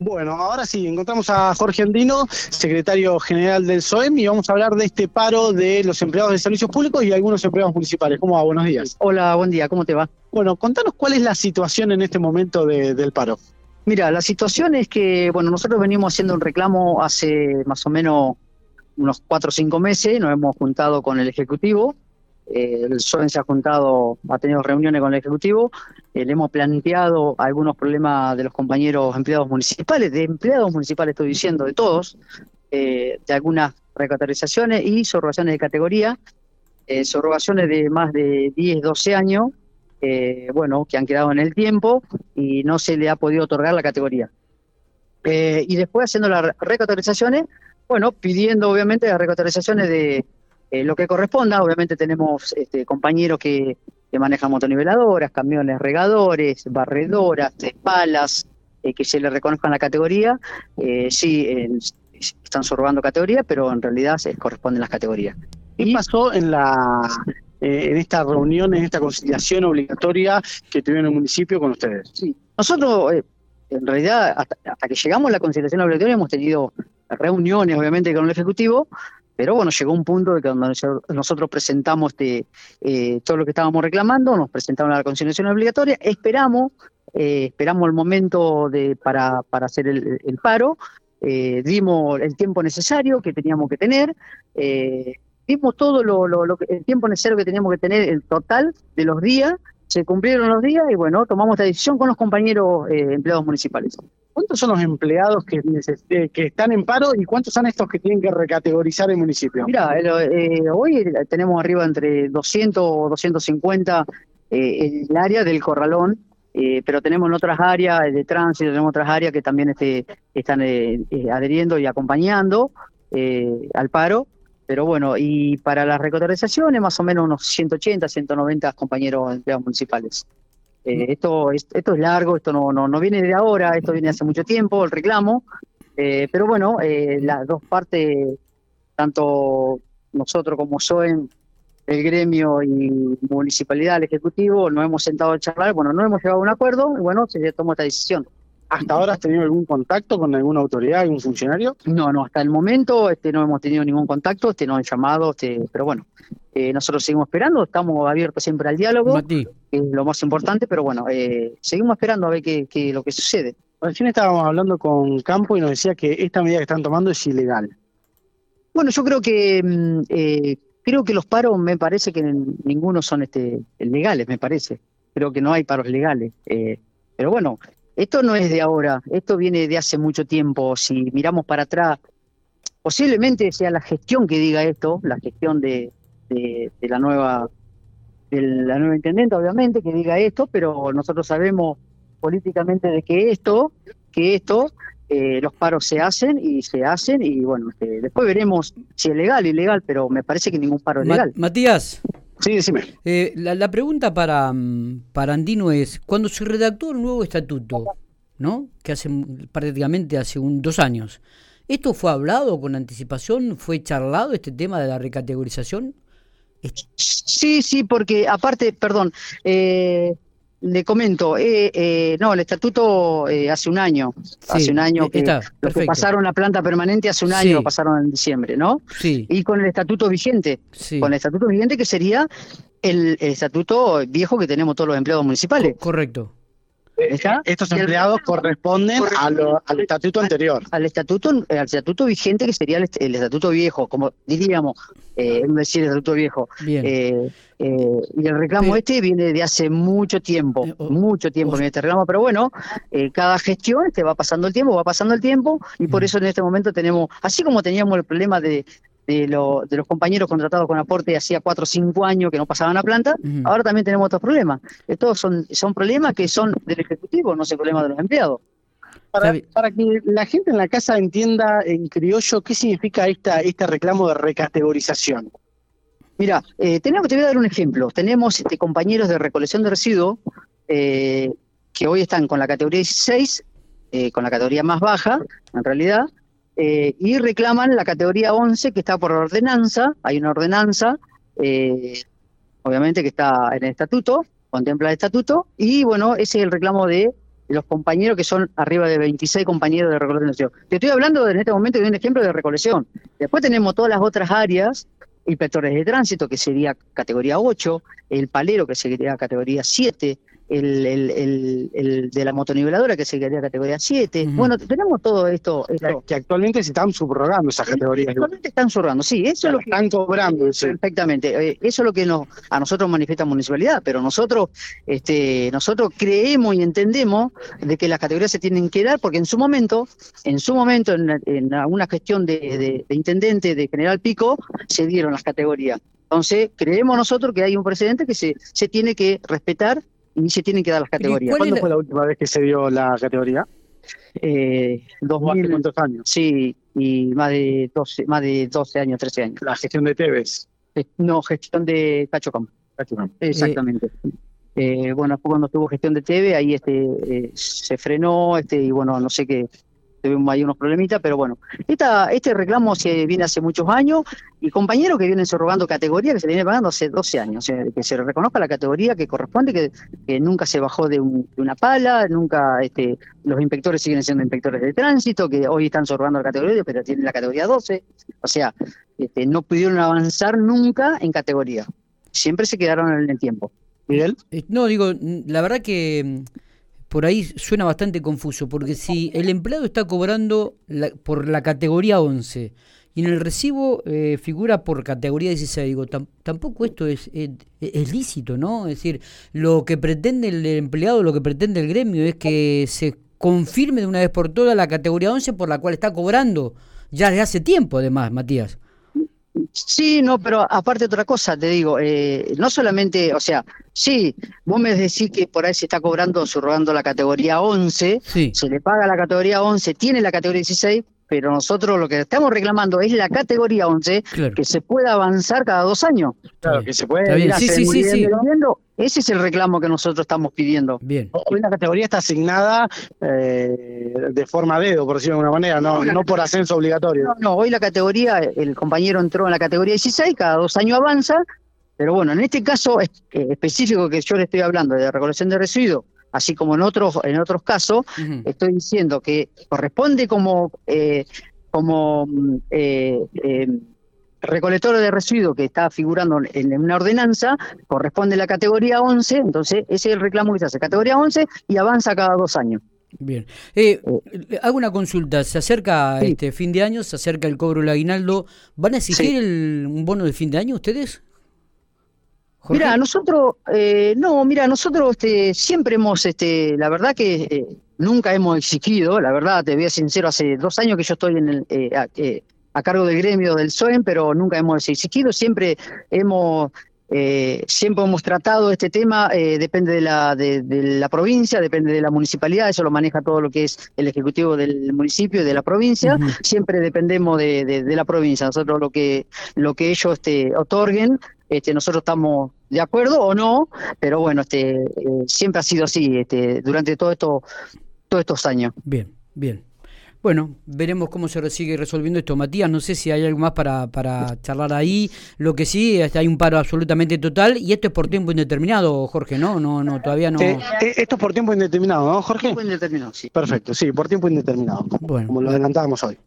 Bueno, ahora sí, encontramos a Jorge Andino, secretario general del SOEM, y vamos a hablar de este paro de los empleados de servicios públicos y algunos empleados municipales. ¿Cómo va? Buenos días. Hola, buen día, ¿cómo te va? Bueno, contanos cuál es la situación en este momento del paro. Mira, la situación es que, bueno, nosotros venimos haciendo un reclamo hace más o menos unos cuatro o cinco meses, nos hemos juntado con el Ejecutivo, el SOEN se ha juntado, ha tenido reuniones con el Ejecutivo, eh, le hemos planteado algunos problemas de los compañeros empleados municipales, de empleados municipales estoy diciendo, de todos, eh, de algunas recategorizaciones y subrogaciones de categoría, subrogaciones de más de 10, 12 años, bueno, que han quedado en el tiempo y no se le ha podido otorgar la categoría. y después haciendo las recategorizaciones, bueno, pidiendo obviamente las recategorizaciones de eh, lo que corresponda. Obviamente tenemos este, compañeros que, manejan motoniveladoras, camiones regadores, barredoras, palas, eh, que se les reconozcan la categoría. Eh, sí, están subrogando categoría, pero en realidad se corresponden las categorías. ¿Qué pasó en la en esta reunión, en esta conciliación obligatoria que tuvieron en el municipio con ustedes? Sí, nosotros en realidad hasta, hasta, que llegamos a la conciliación obligatoria hemos tenido reuniones obviamente con el Ejecutivo pero bueno, llegó un punto de que cuando nosotros presentamos de, eh, todo lo que estábamos reclamando, nos presentaron la conciliación obligatoria, esperamos, eh, esperamos el momento de, para, para hacer el, paro, eh, dimos el tiempo necesario que teníamos que tener, dimos todo lo, lo, el tiempo necesario que teníamos que tener, el total de los días, se cumplieron los días y bueno, tomamos esta decisión con los compañeros empleados municipales. ¿Cuántos son los empleados que, eh, que están en paro y cuántos son estos que tienen que recategorizar el municipio? Mira, eh, hoy tenemos arriba entre 200 o 250 eh, el área del corralón, pero tenemos en otras áreas de tránsito, tenemos otras áreas que también este, están adheriendo y acompañando al paro. Pero bueno, y para las recategorizaciones más o menos unos 180, 190 compañeros empleados municipales. Eh, esto, esto es largo, esto no, no, no viene de ahora, esto viene hace mucho tiempo, el reclamo, eh, pero bueno, eh, las dos partes, tanto nosotros como SOEM, el gremio y municipalidad, el ejecutivo, nos hemos sentado a charlar, bueno, no hemos llegado a un acuerdo y bueno, se tomó esta decisión. ¿Hasta ahora has tenido algún contacto con alguna autoridad, algún funcionario? No, no, hasta el momento este, no hemos tenido ningún contacto, este, no han llamado, este, pero bueno, eh, nosotros seguimos esperando, estamos abiertos siempre al diálogo, que es lo más importante, pero bueno, eh, seguimos esperando a ver qué, qué lo que sucede. Recién estábamos hablando con Campo y nos decía que esta medida que están tomando es ilegal. Bueno, yo creo que mm, eh, creo que los paros me parece que ninguno son este legales, me parece. Creo que no hay paros legales. pero bueno, esto no es de ahora, esto viene de hace mucho tiempo. Si miramos para atrás, posiblemente sea la gestión que diga esto, la gestión de, la nueva de la nueva intendente, obviamente, que diga esto, pero nosotros sabemos políticamente de que esto, que esto, eh, los paros se hacen y se hacen y bueno, este, después veremos si es legal o ilegal, pero me parece que ningún paro es legal. Matías. Sí, decime. Eh, la, pregunta para, mm, para Andino es, cuando se redactó el nuevo estatuto, ¿no? que hace prácticamente hace un, dos años, ¿esto fue hablado con anticipación? ¿Fue charlado este tema de la recategorización? Sí, sí, porque aparte, perdón, eh, le comento, eh, eh, no, el estatuto eh, hace un año, hace un año que, pasaron la planta permanente hace un año, pasaron en diciembre, ¿no? Sí. Y con el estatuto vigente, con el estatuto vigente que sería el, el, estatuto viejo que tenemos todos los empleados municipales. correcto. Estos empleados corresponden al estatuto anterior. Al estatuto, al estatuto vigente que sería el, estatuto viejo, como diríamos, eh, decir el estatuto viejo. Eh, eh, y el reclamo este viene de hace mucho tiempo, eh, mucho tiempo en este reclamo, pero bueno, cada gestión te este, va pasando el tiempo, va pasando el tiempo, y por eso en este momento tenemos, así como teníamos el problema de, de, de, los compañeros contratados con aporte hacía cuatro o cinco años que no pasaban a planta, ahora también tenemos otros problemas. Estos son, son problemas que son del Ejecutivo, no son problemas de los empleados. Para, para, que la gente en la casa entienda en criollo qué significa esta, este reclamo de recategorización. Mira, eh, tenemos, te voy a dar un ejemplo. Tenemos este, compañeros de recolección de residuos eh, que hoy están con la categoría 16, eh, con la categoría más baja, en realidad, eh, y reclaman la categoría 11 que está por ordenanza, hay una ordenanza, eh, obviamente que está en el estatuto, contempla el estatuto, y bueno, ese es el reclamo de los compañeros que son arriba de 26 compañeros de recolección. Te estoy hablando en este momento de un ejemplo de recolección. Después tenemos todas las otras áreas, inspectores de tránsito, que sería categoría 8, el palero, que sería categoría 7, el, el, el, de la motoniveladora, que se quedaría categoría 7. Bueno, tenemos todo esto, Que actualmente se están subrogando esas categorías. Actualmente están subrogando, sí. Eso es lo que, están cobrando. Perfectamente. Eh, eso es lo que nos, a nosotros manifiesta municipalidad, pero nosotros, este, nosotros creemos y entendemos de que las categorías se tienen que dar porque en su momento, en su momento, en, en alguna gestión de, de intendente de General Pico, se dieron las categorías. Entonces, creemos nosotros que hay un precedente que se, se tiene que respetar y se tienen que dar las categorías. ¿Cuándo fue la última vez que se dio la categoría? Eh, dos ¿Cuántos años? Sí, y más de 12, más de 12 años, 13 años. La gestión de Tevez. Eh, no, gestión de Cacho Campo. Exactamente. Eh, bueno, cuando estuvo gestión de TV, ahí este eh, se frenó, este y bueno, no sé qué, tuvimos ahí unos problemitas, pero bueno, este reclamo se viene hace muchos años y compañeros que vienen surrogando categoría que se viene pagando hace 12 años, que se reconozca la categoría que corresponde, que, nunca se bajó de, una pala, nunca este, los inspectores siguen siendo inspectores de tránsito, que hoy están surrogando la categoría, pero tienen la categoría 12, o sea, este, no pudieron avanzar nunca en categoría, siempre se quedaron en el tiempo. Miguel. Eh, no, digo, la verdad que por ahí suena bastante confuso, porque si el empleado está cobrando por la categoría 11 y en el recibo eh, figura por categoría 16, digo, tampoco esto es, es, lícito, ¿no? Es decir, lo que pretende el empleado, lo que pretende el gremio es que se confirme de una vez por todas la categoría 11 por la cual está cobrando, ya desde hace tiempo además, Matías. Sí, no, pero aparte otra cosa, te digo, eh, no solamente, o sea, sí, vos me decís que por ahí se está cobrando, subrogando la categoría 11, se le paga la categoría 11, tiene la categoría 16, pero nosotros lo que estamos reclamando es la categoría 11, que se pueda avanzar cada dos años. Claro, que se puede ir sí, sí, sí, Ese es el reclamo que nosotros estamos pidiendo. Bien. Hoy la categoría está asignada eh, de forma dedo, por decirlo de alguna manera, no, no por ascenso obligatorio. No, no, hoy la categoría, el compañero entró en la categoría 16, cada dos años avanza, pero bueno, en este caso eh, específico que yo le estoy hablando de recolección de residuos, así como en otros en otros casos, estoy diciendo que corresponde como eh, como eh, eh, recolector de residuos que está figurando en una ordenanza, corresponde a la categoría 11, entonces ese es el reclamo que se hace, categoría 11 y avanza cada dos años. Bien. Eh, hago una consulta. Se acerca este fin de año, se acerca el cobro del aguinaldo. ¿Van a exigir un bono de fin de año ustedes? Mira, nosotros, eh, no, mira, nosotros este, siempre hemos, este, la verdad que eh, nunca hemos exigido, la verdad, te voy a ser sincero, hace dos años que yo estoy en el, eh, a, cargo del gremio del SOEM, pero nunca hemos exigido, siempre hemos, siempre hemos tratado este tema, depende de la, de, la provincia, depende de la municipalidad, eso lo maneja todo lo que es el ejecutivo del municipio y de la provincia, siempre dependemos de, de, la provincia, nosotros lo que, lo que ellos este, otorguen, este, nosotros estamos de acuerdo o no, pero bueno, este, eh, siempre ha sido así este, durante todo esto, todos estos años. Bien, bien. Bueno, veremos cómo se sigue resolviendo esto. Matías, no sé si hay algo más para, para charlar ahí. Lo que sí, hay un paro absolutamente total y esto es por tiempo indeterminado, Jorge, ¿no? No, no, todavía no. Eh, eh, esto es por tiempo indeterminado, ¿no, Jorge? Tiempo indeterminado, sí. Perfecto, sí, por tiempo indeterminado. Bueno. Como lo adelantábamos hoy.